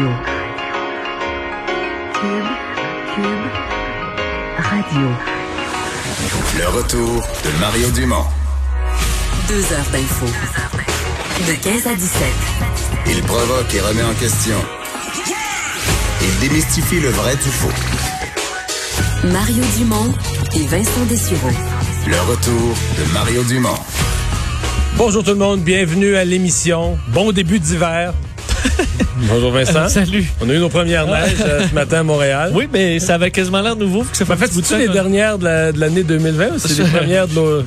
Radio. Cube, Cube, Radio. Le retour de Mario Dumont. Deux heures d'info. De 15 à 17. Il provoque et remet en question. Il démystifie le vrai du faux. Mario Dumont et Vincent Dessureau. Le retour de Mario Dumont. Bonjour tout le monde, bienvenue à l'émission. Bon début d'hiver. Bonjour Vincent. Salut. On a eu nos premières neiges euh, ce matin à Montréal. Oui, mais ça avait quasiment l'air nouveau. Que ça fait En fait, c'est les dernières de la- de l'année 2020 ou c'est les premières de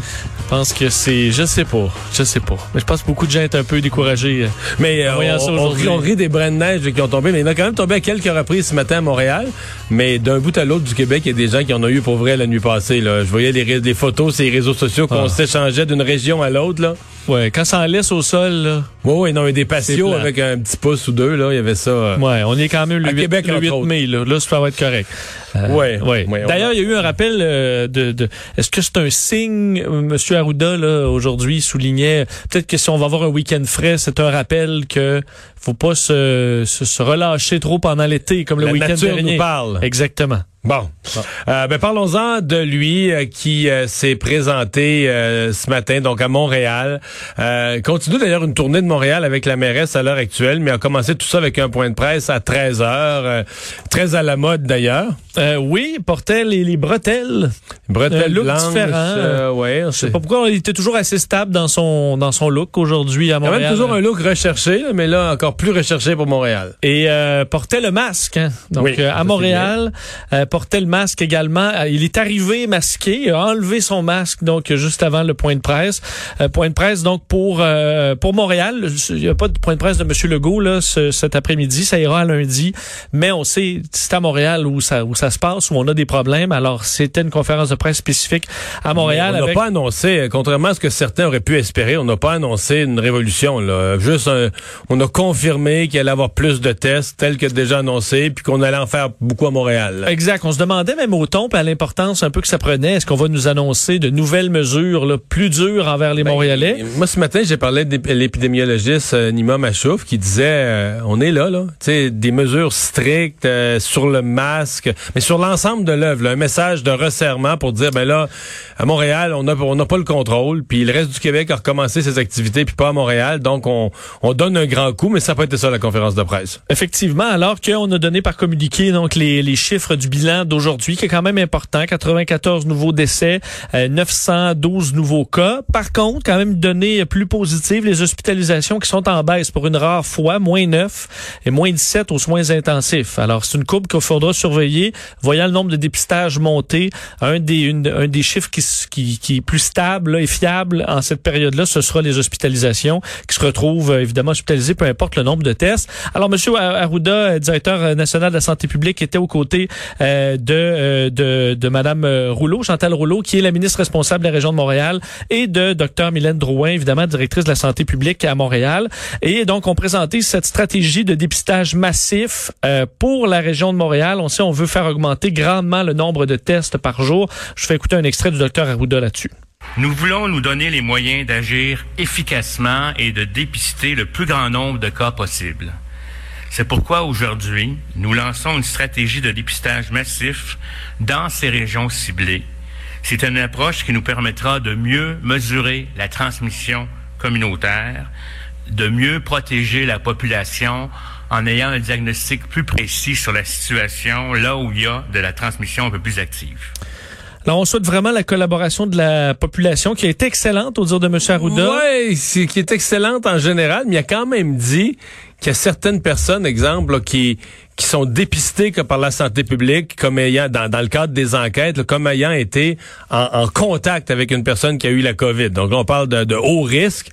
pense que c'est, je sais pas, je sais pas. Mais je pense que beaucoup de gens étaient un peu découragés. Mais euh, Voyons ça on, on, rit, on rit des brins de neige qui ont tombé, mais il y en a quand même tombé à quelques reprises ce matin à Montréal. Mais d'un bout à l'autre du Québec, il y a des gens qui en ont eu pour vrai la nuit passée. Là. Je voyais les, photos sur les réseaux sociaux qu'on Ah. s'échangeait d'une région à l'autre. là. Ouais, quand ça en laisse au sol, là, Oui, oui, non, mais des patios avec un petit pouce ou deux, là, il y avait ça. euh, ouais, on est quand même le À 8, Québec, le entre 8 autres. mai, là. Là, ça va être correct. Euh, Ouais, ouais. D'ailleurs, il y a eu un rappel euh, de, de est-ce que c'est un signe, Monsieur Arruda, là, aujourd'hui, soulignait, peut-être que si on va avoir un week-end frais, c'est un rappel que faut pas se, se, se relâcher trop pendant l'été, comme le La week-end nature dernier. nous parle. Exactement. Bon. Euh, ben, parlons-en de lui euh, qui euh, s'est présenté euh, ce matin donc à Montréal. Euh, continue d'ailleurs une tournée de Montréal avec la mairesse à l'heure actuelle, mais a commencé tout ça avec un point de presse à 13 heures, euh, très à la mode d'ailleurs. Euh, oui, portait les, les bretelles. Bretelles look blanches, différent. ouais, Je sais pas pourquoi il était toujours assez stable dans son dans son look aujourd'hui à Quand Montréal. même toujours un look recherché, mais là encore plus recherché pour Montréal. Et euh, portait le masque. hein. Donc Oui, à Montréal, portait le masque également. Euh, il est arrivé masqué, a enlevé son masque donc juste avant le point de presse. Euh, point de presse donc pour euh, pour Montréal. Il n'y a pas de point de presse de Monsieur Legault là ce- cet après-midi. Ça ira à lundi. Mais on sait c'est à Montréal où ça où ça se passe où on a des problèmes. Alors c'était une conférence de presse spécifique à Montréal Mais on n'a avec pas annoncé, contrairement à ce que certains auraient pu espérer, on n'a pas annoncé une révolution. Là. Juste, un- on a confirmé qu'il allait avoir plus de tests, tels que déjà annoncé, puis qu'on allait en faire beaucoup à Montréal. là. Exact. On se demandait même au ton, à l'importance un peu que ça prenait. Est-ce qu'on va nous annoncer de nouvelles mesures là, plus dures envers les Montréalais? Ben, Moi, ce matin, j'ai parlé de l'épidémiologiste euh, Nima Machouf qui disait, euh, on est là, là, tu sais, des mesures strictes euh, sur le masque, mais sur l'ensemble de l'œuvre, un message de resserrement pour dire, ben là, à Montréal, on n'a on pas le contrôle, puis le reste du Québec a recommencé ses activités, puis pas à Montréal, donc on, on donne un grand coup, mais ça n'a pas été ça la conférence de presse. Effectivement, alors qu'on a donné par communiqué donc les, les chiffres du bilan d'aujourd'hui, qui est quand même important, 94 nouveaux décès, euh, 912 nouveaux cas. Par contre, quand même une donnée plus positive, les hospitalisations qui sont en baisse pour une rare fois, moins 9 et moins 17 aux soins intensifs. Alors, c'est une courbe qu'il faudra surveiller, voyant le nombre de dépistages monter. Un des, une- un des chiffres qui, qui, qui est plus stable et fiable en cette période-là, ce sera les hospitalisations qui se retrouvent euh, évidemment hospitalisés, peu importe le nombre de tests. Alors, Monsieur Arruda, euh, directeur euh, national de la santé publique, était aux côtés euh, euh, de, de Madame euh, Rouleau, Chantal Rouleau, qui est la ministre responsable de la région de Montréal, et de Dr Mylène Drouin, évidemment, directrice de la santé publique à Montréal. Et donc, on présenté cette stratégie de dépistage massif euh, pour la région de Montréal. On sait, on veut faire augmenter grandement le nombre de tests par jour. Je fais écouter un extrait du docteur Arruda là-dessus. Nous voulons nous donner les moyens d'agir efficacement et de dépister le plus grand nombre de cas possible. C'est pourquoi aujourd'hui, nous lançons une stratégie de dépistage massif dans ces régions ciblées. C'est une approche qui nous permettra de mieux mesurer la transmission communautaire, de mieux protéger la population en ayant un diagnostic plus précis sur la situation là où il y a de la transmission un peu plus active. Alors, on souhaite vraiment la collaboration de la population qui est excellente au dire de M. Arruda. Oui, qui est excellente en général, mais il a quand même dit qu'il y a certaines personnes, exemple, qui qui sont dépistées par la santé publique comme ayant, dans, le cadre des enquêtes, comme ayant été en, contact avec une personne qui a eu la COVID. Donc on parle de haut risque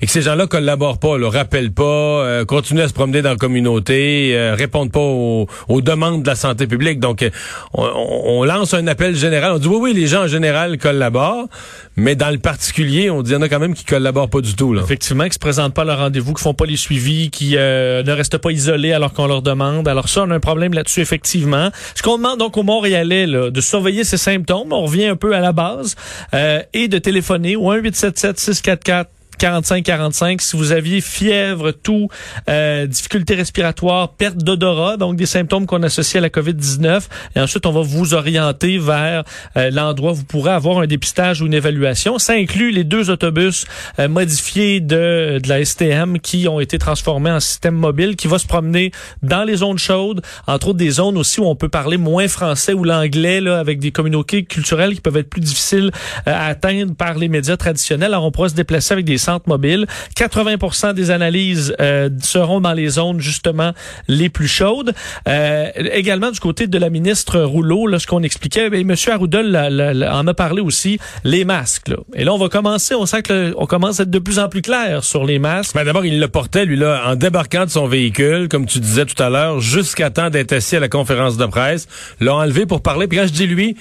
et que ces gens-là collaborent pas, le rappellent pas, euh, continuent à se promener dans la communauté, euh, répondent pas aux, aux demandes de la santé publique. Donc, euh, on, on lance un appel général. On dit oui, oui, les gens en général collaborent, mais dans le particulier, on dit il y en a quand même qui collaborent pas du tout. Là. Effectivement, qui se présentent pas à leur rendez-vous, qui font pas les suivis, qui euh, ne restent pas isolés alors qu'on leur demande. Alors ça, on a un problème là-dessus, effectivement. Ce qu'on demande donc aux Montréalais, là, de surveiller ces symptômes, on revient un peu à la base, euh, et de téléphoner au 1 877 644 45-45. Si vous aviez fièvre, tout, euh, difficultés respiratoires, perte d'odorat, donc des symptômes qu'on associe à la COVID-19. Et ensuite, on va vous orienter vers euh, l'endroit où vous pourrez avoir un dépistage ou une évaluation. Ça inclut les deux autobus euh, modifiés de, de la STM qui ont été transformés en système mobile qui va se promener dans les zones chaudes, entre autres des zones aussi où on peut parler moins français ou l'anglais, là, avec des communautés culturelles qui peuvent être plus difficiles à atteindre par les médias traditionnels. Alors, on pourra se déplacer avec des centres mobiles. 80% des analyses euh, seront dans les zones justement les plus chaudes. Euh, également du côté de la ministre Rouleau, là, ce qu'on expliquait, ben, M. Arruda en a parlé aussi, les masques. Là. Et là, on va commencer, on sent que on commence à être de plus en plus clair sur les masques. Ben, D'abord, il le portait, lui, là, en débarquant de son véhicule, comme tu disais tout à l'heure, jusqu'à temps d'être assis à la conférence de presse, l'a enlevé pour parler. Puis quand je dis lui,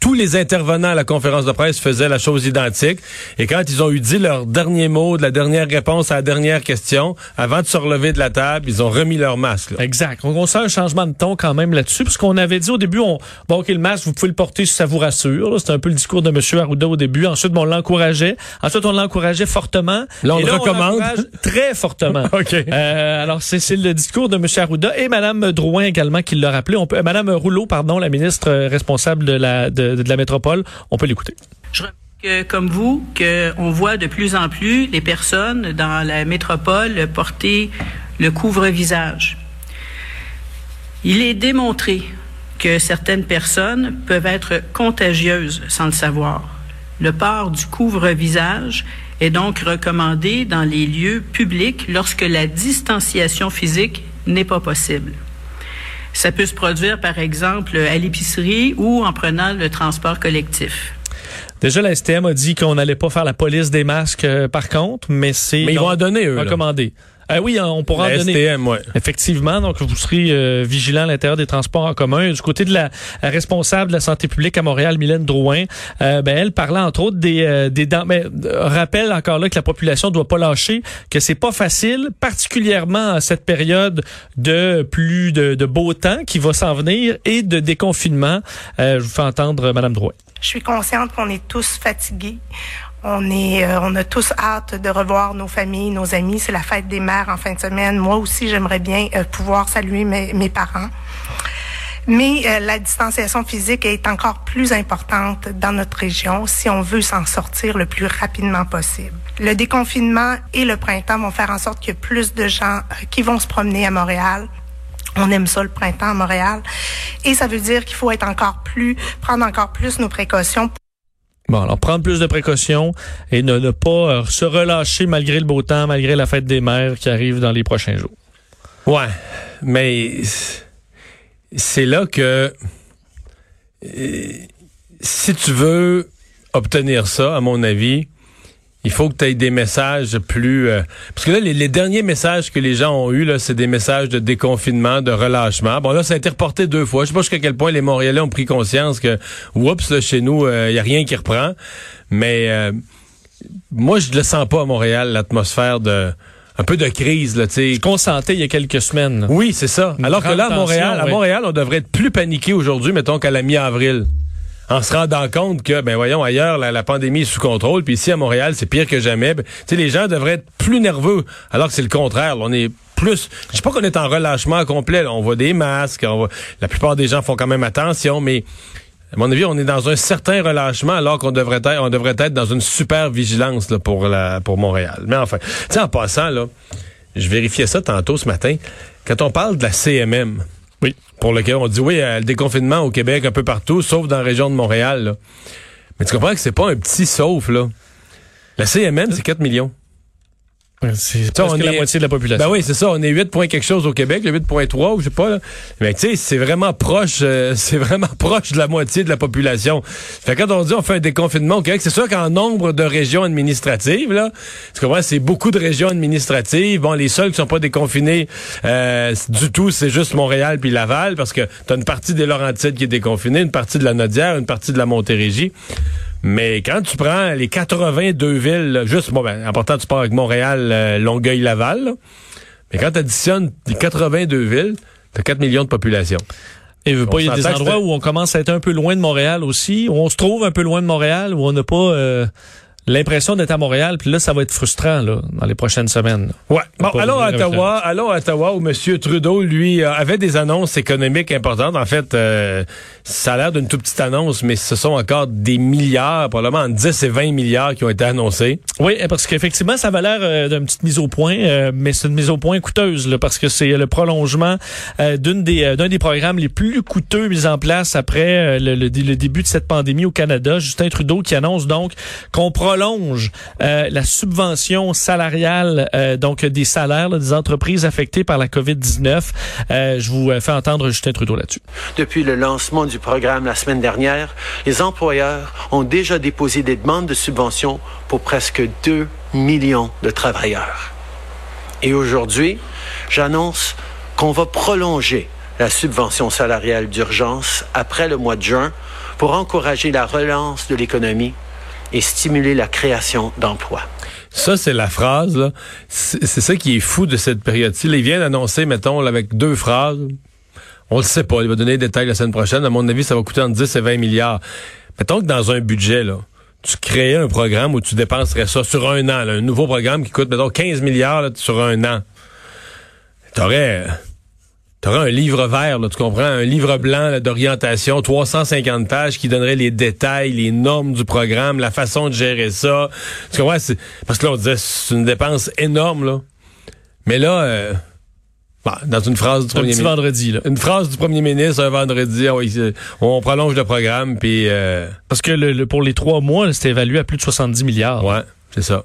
tous les intervenants à la conférence de presse faisaient la chose identique. Et quand ils ont eu dit leur dernier mot, de la dernière réponse à la dernière question, avant de se relever de la table, ils ont remis leur masque. Exact. Donc, on sent un changement de ton quand même là-dessus, parce qu'on avait dit au début, on, bon, OK, le masque, vous pouvez le porter si ça vous rassure. C'était un peu le discours de M. Arruda au début. Ensuite, bon, on l'encourageait. Ensuite, on l'encourageait fortement. Là, on le recommande. très fortement. OK. Euh, alors, c'est le discours de M. Arruda et Mme Drouin également qui l'a rappelé. On peut, Mme Rouleau, pardon, la ministre responsable de la, de, de la métropole. On peut l'écouter. Je que, comme vous, qu'on voit de plus en plus les personnes dans la métropole porter le couvre-visage. Il est démontré que certaines personnes peuvent être contagieuses sans le savoir. Le port du couvre-visage est donc recommandé dans les lieux publics lorsque la distanciation physique n'est pas possible. Ça peut se produire, par exemple, à l'épicerie ou en prenant le transport collectif. Déjà, la STM a dit qu'on n'allait pas faire la police des masques, euh, par contre, mais c'est... Mais ils vont en donner, eux. Recommandé. Ah oui, on pourra en donner. STM, ouais. Effectivement, donc vous serez euh, vigilant à l'intérieur des transports en commun. Du côté de la, responsable de la santé publique à Montréal, Mylène Drouin, euh, ben, elle parlait entre autres des, euh, des dents. Mais rappelle encore là que la population doit pas lâcher, que c'est pas facile, particulièrement à cette période de plus de, de beau temps qui va s'en venir et de déconfinement. je vous fais entendre Madame Drouin. Je suis consciente qu'on est tous fatigués. On est, euh, on a tous hâte de revoir nos familles, nos amis. C'est la fête des mères en fin de semaine. Moi aussi, j'aimerais bien euh, pouvoir saluer mes, mes parents. Mais euh, la distanciation physique est encore plus importante dans notre région si on veut s'en sortir le plus rapidement possible. Le déconfinement et le printemps vont faire en sorte qu'il y ait plus de gens qui vont se promener à Montréal. On aime ça le printemps à Montréal. Et ça veut dire qu'il faut être encore plus, prendre encore plus nos précautions. Bon, alors prendre plus de précautions et ne, pas euh, se relâcher malgré le beau temps, malgré la fête des mères qui arrive dans les prochains jours. Ouais, mais c'est là que euh, si tu veux obtenir ça, à mon avis, il faut que tu aies des messages plus... Euh, parce que là, les, derniers messages que les gens ont eus, là, c'est des messages de déconfinement, de relâchement. Bon, là, ça a été reporté deux fois. Je sais pas jusqu'à quel point les Montréalais ont pris conscience que, oups, là, chez nous, il euh, y a rien qui reprend. Mais euh, moi, je le sens pas à Montréal, l'atmosphère de un peu de crise là, tu sais. Qu'on sentait il y a quelques semaines. Oui, c'est ça. Alors que là, à Montréal, à Montréal, on devrait être plus paniqué aujourd'hui, mettons qu'à la mi-avril en se rendant compte que, ben voyons, ailleurs, la, pandémie est sous contrôle, puis ici à Montréal, c'est pire que jamais. Ben, les gens devraient être plus nerveux, alors que c'est le contraire. on est plus. Je sais pas qu'on est en relâchement complet. On voit des masques, on la plupart des gens font quand même attention, mais à mon avis, on est dans un certain relâchement alors qu'on devrait être, on devrait être dans une super vigilance là, pour la, pour Montréal. Mais enfin, en passant là, je vérifiais ça tantôt ce matin. Quand on parle de la CMM, oui. Pour lequel on dit oui, le déconfinement au Québec un peu partout, sauf dans la région de Montréal. Mais tu comprends que c'est pas un petit sauf, là. La CMN, c'est 4 millions. C'est presque la moitié de la population. Ben oui, c'est ça. On est 8 points quelque chose au Québec, le 8.3 ou je sais pas. Mais tu sais, c'est vraiment proche, euh, c'est vraiment proche de la moitié de la population. Fait quand on dit on fait un déconfinement au Québec, c'est sûr qu'en nombre de régions administratives, là, tu comprends, c'est beaucoup de régions administratives. Bon, les seuls qui sont pas déconfinés euh, du tout, c'est juste Montréal puis Laval, parce que t'as une partie des Laurentides qui est déconfinée, une partie de la Nodière, une partie de la Montérégie. Mais quand tu prends les 82 villes, juste, bon, ben, important, tu pars avec Montréal, euh, Longueuil, Laval, mais quand tu additionnes les 82 villes, tu as 4 millions de population. Et veut pas, il y a des endroits où on commence à être un peu loin de Montréal aussi, où on se trouve un peu loin de Montréal, où on n'a pas euh, l'impression d'être à Montréal, puis là, ça va être frustrant là, dans les prochaines semaines. Ouais. Bon, allons à Ottawa, allons à Ottawa où M. Trudeau, lui, euh, avait des annonces économiques importantes. En fait, euh, ça a l'air d'une toute petite annonce, mais ce sont encore des milliards, probablement entre 10 et 20 milliards qui ont été annoncés. Oui, parce qu'effectivement, ça va l'air euh, d'une petite mise au point, euh, mais c'est une mise au point coûteuse, là, parce que c'est le prolongement d'une des d'un des programmes les plus coûteux mis en place après le, le- le début de cette pandémie au Canada. Justin Trudeau qui annonce donc qu'on prolonge euh, la subvention salariale euh, donc des salaires des entreprises affectées par la COVID-19. Euh, je vous fais entendre Justin Trudeau là-dessus. Depuis le lancement du programme la semaine dernière, les employeurs ont déjà déposé des demandes de subventions pour presque 2 millions de travailleurs. Et aujourd'hui, j'annonce qu'on va prolonger la subvention salariale d'urgence après le mois de juin pour encourager la relance de l'économie et stimuler la création d'emplois. Ça, c'est la phrase. C'est ça qui est fou de cette période-ci. Il vient d'annoncer, mettons, là, avec deux phrases. On le sait pas. Il va donner des détails la semaine prochaine. À mon avis, ça va coûter entre 10 et 20 milliards. Mettons que dans un budget, là, tu créais un programme où tu dépenserais ça sur un an, là, un nouveau programme qui coûte, mettons, 15 milliards là, sur un an. T'aurais... T'aurais un livre vert, là, tu comprends? Un livre blanc d'orientation, 350 pages qui donnerait les détails, les normes du programme, la façon de gérer ça. Tu comprends? Parce que là, on disait, c'est une dépense énorme, là. Mais là, euh, bah, dans une phrase du Un premier petit ministre, vendredi là. une phrase du premier ministre un vendredi, ah on prolonge le programme, puis euh, Parce que le, le- pour les trois mois, c'était évalué à plus de 70 milliards. ouais, c'est ça.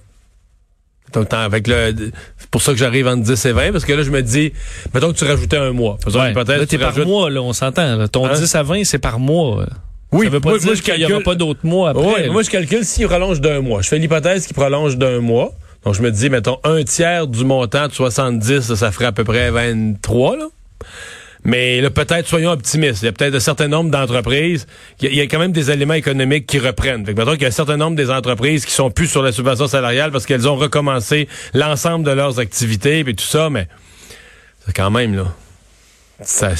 Donc, t'en- avec le, c'est pour ça que j'arrive entre 10 et 20, parce que là, je me dis, mettons que tu rajoutais un mois. Ouais. Là, tu t'es par rajoutes- mois, là, on s'entend. là. Ton Hein? 10 à 20, c'est par mois. Oui, ça veut pas moi- dire moi, je qu'il y aura calcule- pas d'autres mois après. Ouais, moi, je calcule s'il prolonge d'un mois. Je fais l'hypothèse qu'il prolonge d'un mois. Donc, je me dis, mettons, un tiers du montant de 70, ça, ça ferait à peu près 23, là. Mais là, peut-être, soyons optimistes. Il y a peut-être un certain nombre d'entreprises. Il y, a- quand même des éléments économiques qui reprennent. Fait que, mettons qu'il y a un certain nombre des entreprises qui sont plus sur la subvention salariale parce qu'elles ont recommencé l'ensemble de leurs activités et tout ça, mais c'est quand même, là. Ça,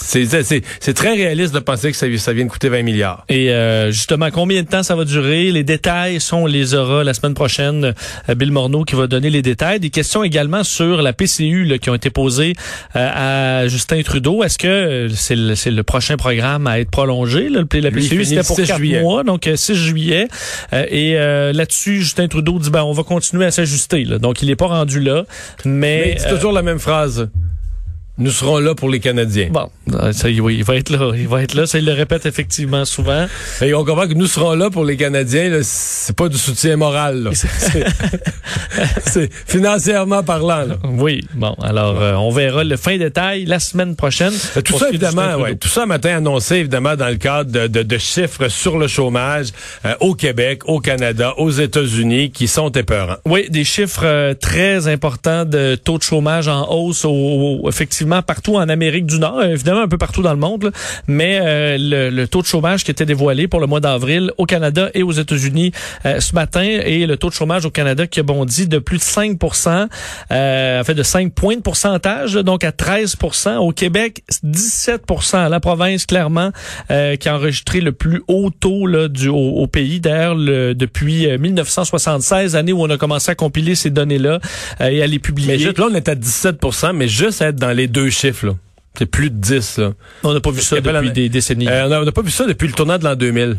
c'est, très réaliste de penser que ça, ça vient de coûter 20 milliards. Et euh, justement, combien de temps ça va durer? Les détails sont, on les aura la semaine prochaine. Euh, Bill Morneau qui va donner les détails. Des questions également sur la PCU là, qui ont été posées euh, à Justin Trudeau. Est-ce que euh, c'est le, le prochain programme à être prolongé? Là? La PCU, c'était pour 6 quatre juillet. mois, donc euh, 6 juillet. Euh, et euh, là-dessus, Justin Trudeau dit, ben, on va continuer à s'ajuster. Donc, il n'est pas rendu là. Mais Mais, c'est euh, toujours la même phrase. Nous serons là pour les Canadiens. Bon, euh, ça, oui, il va être là. Il va être là. Ça, il le répète effectivement souvent. Et on comprend que nous serons là pour les Canadiens. C'est pas du soutien moral. là. C'est- financièrement parlant. là. Oui, bon, alors euh, on verra le fin détail la semaine prochaine. Euh, Tout ça, évidemment, ouais, tout ça matin annoncé, évidemment, dans le cadre de, de- de chiffres sur le chômage euh, au Québec, au Canada, aux États-Unis, qui sont épeurants. Oui, des chiffres euh, très importants de taux de chômage en hausse, au, au- effectivement partout en Amérique du Nord, euh, évidemment un peu partout dans le monde, mais euh, le, le taux de chômage qui était dévoilé pour le mois d'avril au Canada et aux États-Unis euh, ce matin, et le taux de chômage au Canada qui a bondi de plus de 5 euh, en fait de 5 points de pourcentage, donc à 13% Au Québec, 17% La province, clairement, euh, qui a enregistré le plus haut taux là, du, au, au pays. D'ailleurs, le- depuis euh, 1976, année où on a commencé à compiler ces données-là euh, et à les publier. Là, on est à 17 mais juste être dans les chiffres, là. C'est plus de 10, là. on n'a pas vu ça depuis pas des décennies. Euh, on n'a pas vu ça depuis le tournant de l'an 2000.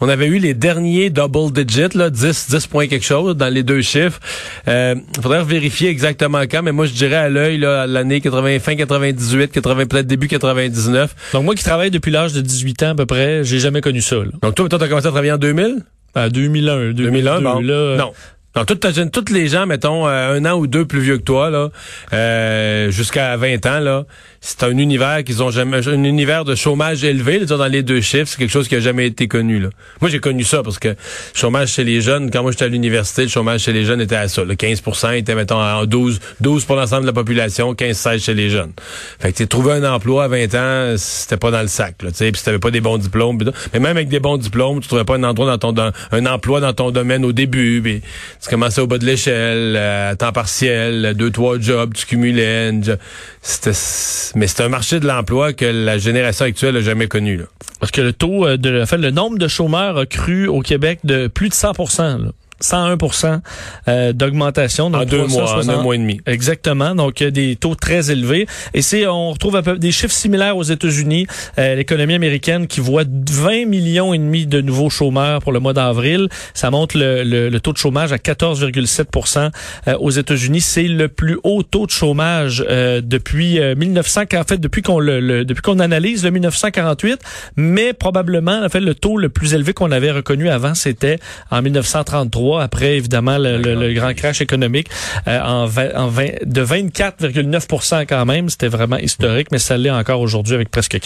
On avait eu les derniers double digits, là, 10, 10 points quelque chose dans les deux chiffres. Euh, faudrait vérifier exactement quand, mais moi je dirais à l'œil, là, l'année 80, fin 98, 80, peut-être début 99. Donc moi qui travaille depuis l'âge de 18 ans à peu près, j'ai jamais connu ça. Là. Donc toi, toi, t'as commencé à travailler en 2000? À 2001, 2002, 2001, bon. là, Non. Non, toute ta jeune, tous les gens, mettons, euh, un an ou deux plus vieux que toi, là, euh, jusqu'à 20 ans, là, c'est un univers qu'ils ont jamais, un univers de chômage élevé, là, dans les deux chiffres, c'est quelque chose qui a jamais été connu, là. Moi, j'ai connu ça parce que le chômage chez les jeunes, quand moi j'étais à l'université, le chômage chez les jeunes était à ça, le 15% était, mettons, en 12, 12 pour l'ensemble de la population, 15-16 chez les jeunes. Fait que, tu trouver un emploi à 20 ans, c'était pas dans le sac, là, tu sais, puis si t'avais pas des bons diplômes, mais même avec des bons diplômes, tu trouvais pas un endroit dans ton, un emploi dans ton domaine au début, pis, tu commençais au bas de l'échelle, euh, à temps partiel, deux, trois jobs, tu cumulais. mais c'est un marché de l'emploi que la génération actuelle n'a jamais connu. Parce que le taux euh, de, en fait, le nombre de chômeurs a cru au Québec de plus de 100 là. 101% euh, d'augmentation. En deux mois, en 360. un mois et demi. Exactement. Donc, euh, des taux très élevés. Et c'est, on retrouve peu des chiffres similaires aux États-Unis. Euh, L'économie américaine qui voit 20 millions et demi de nouveaux chômeurs pour le mois d'avril. Ça montre le, le- le taux de chômage à 14,7% euh, aux États-Unis. C'est le plus haut taux de chômage euh, depuis euh, 1900, en fait, depuis qu'on le, le- depuis qu'on analyse le 1948, mais probablement, en fait, le taux le plus élevé qu'on avait reconnu avant, c'était en 1933, après évidemment le, le- le grand crash économique euh, en, de 24,9% quand même. C'était vraiment historique, mais ça l'est encore aujourd'hui avec presque 15.